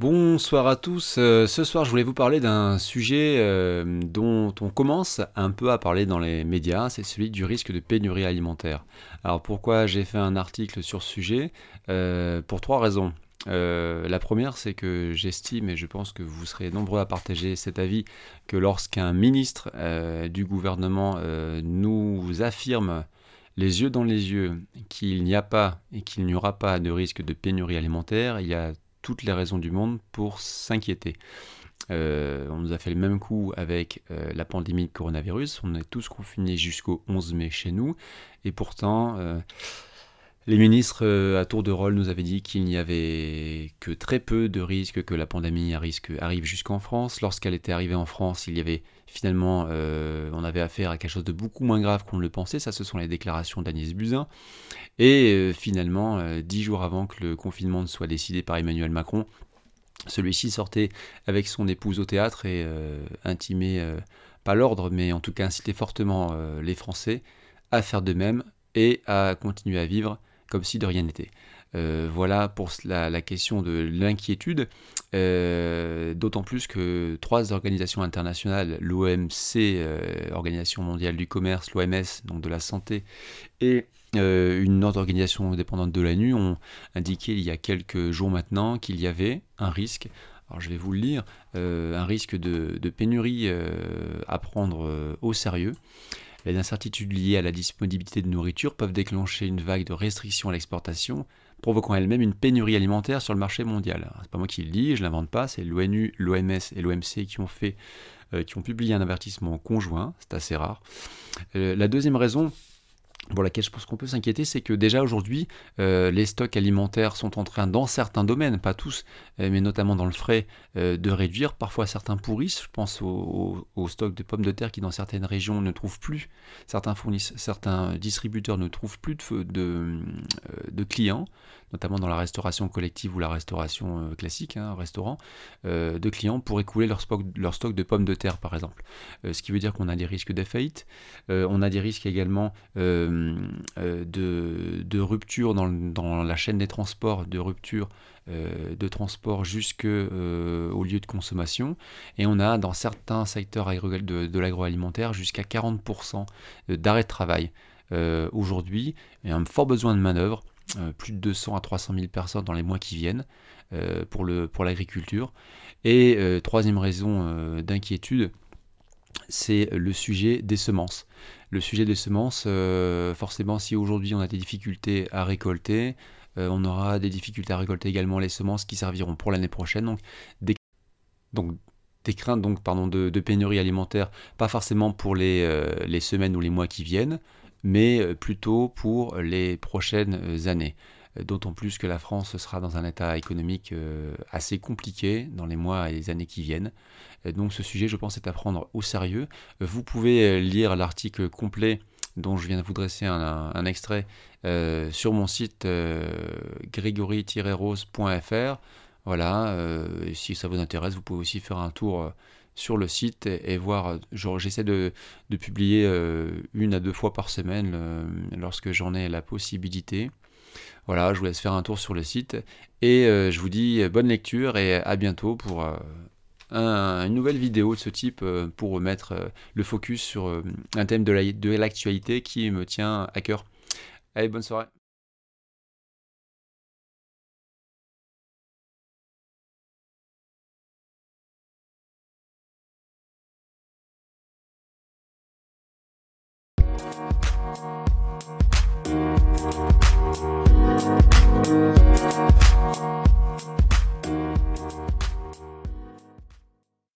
Bonsoir à tous. Euh, ce soir, je voulais vous parler d'un sujet euh, dont on commence un peu à parler dans les médias, c'est celui du risque de pénurie alimentaire. Alors pourquoi j'ai fait un article sur ce sujet? Euh, Pour trois raisons. la première, c'est que j'estime, et je pense que vous serez nombreux à partager cet avis, que lorsqu'un ministre du gouvernement nous affirme les yeux dans les yeux qu'il n'y a pas et qu'il n'y aura pas de risque de pénurie alimentaire, il y a toutes les raisons du monde pour s'inquiéter. Euh, on nous a fait le même coup avec euh, la pandémie de coronavirus. On est tous confinés jusqu'au 11 mai chez nous. Et pourtant, euh, les ministres à tour de rôle nous avaient dit qu'il n'y avait que très peu de risques que la pandémie arrive jusqu'en France. Lorsqu'elle était arrivée en France, il y avait finalement, on avait affaire à quelque chose de beaucoup moins grave qu'on ne le pensait. Ça, ce sont les déclarations d'Agnès Buzyn. Et finalement, dix jours avant que le confinement ne soit décidé par Emmanuel Macron, celui-ci sortait avec son épouse au théâtre et intimait, pas l'ordre, mais en tout cas incitait fortement les Français à faire de même et à continuer à vivre comme si de rien n'était. Euh, voilà pour la, question de l'inquiétude, euh, d'autant plus que trois organisations internationales, l'OMC, euh, Organisation mondiale du commerce, l'OMS, donc de la santé, et une autre organisation indépendante de l'ANU ont indiqué il y a quelques jours maintenant qu'il y avait un risque alors je vais vous le lire, un risque de, de pénurie à prendre au sérieux. Les incertitudes liées à la disponibilité de nourriture peuvent déclencher une vague de restrictions à l'exportation, provoquant elle-même une pénurie alimentaire sur le marché mondial. C'est pas moi qui le dis, je l'invente pas, c'est l'ONU, l'OMS et l'OMC qui ont fait, euh, qui ont publié un avertissement conjoint, c'est assez rare. Euh, la deuxième raison, pour laquelle je pense qu'on peut s'inquiéter, c'est que déjà aujourd'hui, euh, les stocks alimentaires sont en train, dans certains domaines, pas tous, euh, mais notamment dans le frais, euh, de réduire. Parfois, certains pourrissent. Je pense aux au, stocks de pommes de terre qui, dans certaines régions, ne trouvent plus. Certains, certains distributeurs ne trouvent plus de, de, clients, notamment dans la restauration collective ou la restauration classique, hein, restaurant, de clients pour écouler leur leur stock de pommes de terre, par exemple. ce qui veut dire qu'on a des risques de faillite. on a des risques également de, de, rupture dans, la chaîne des transports, de rupture euh, de transport jusqu'au euh, lieu de consommation. Et on a dans certains secteurs de, de l'agroalimentaire jusqu'à 40% d'arrêt de travail. Aujourd'hui, il y a un fort besoin de manœuvre. plus de 200 à 300 000 personnes dans les mois qui viennent pour l'agriculture. Et troisième raison d'inquiétude, c'est le sujet des semences. Le sujet des semences, euh, forcément, si aujourd'hui on a des difficultés à récolter, euh, on aura des difficultés à récolter également les semences qui serviront pour l'année prochaine. Donc des, donc, craintes donc, de, pénurie alimentaire, pas forcément pour euh, les, semaines ou les mois qui viennent, mais plutôt pour les prochaines années d'autant plus que la France sera dans un état économique euh, assez compliqué dans les mois et les années qui viennent. Donc ce sujet, je pense, est à prendre au sérieux. Vous pouvez euh, lire l'article complet dont je viens de vous dresser un, extrait euh, sur mon site grégory-rose.fr. Voilà, si ça vous intéresse, vous pouvez aussi faire un tour sur le site et, voir. J'essaie de, publier une à deux fois par semaine lorsque j'en ai la possibilité. Voilà, je vous laisse faire un tour sur le site et euh, je vous dis bonne lecture et à bientôt pour euh, une nouvelle vidéo de ce type euh, pour mettre le focus sur un thème de l'actualité qui me tient à cœur. Allez, bonne soirée.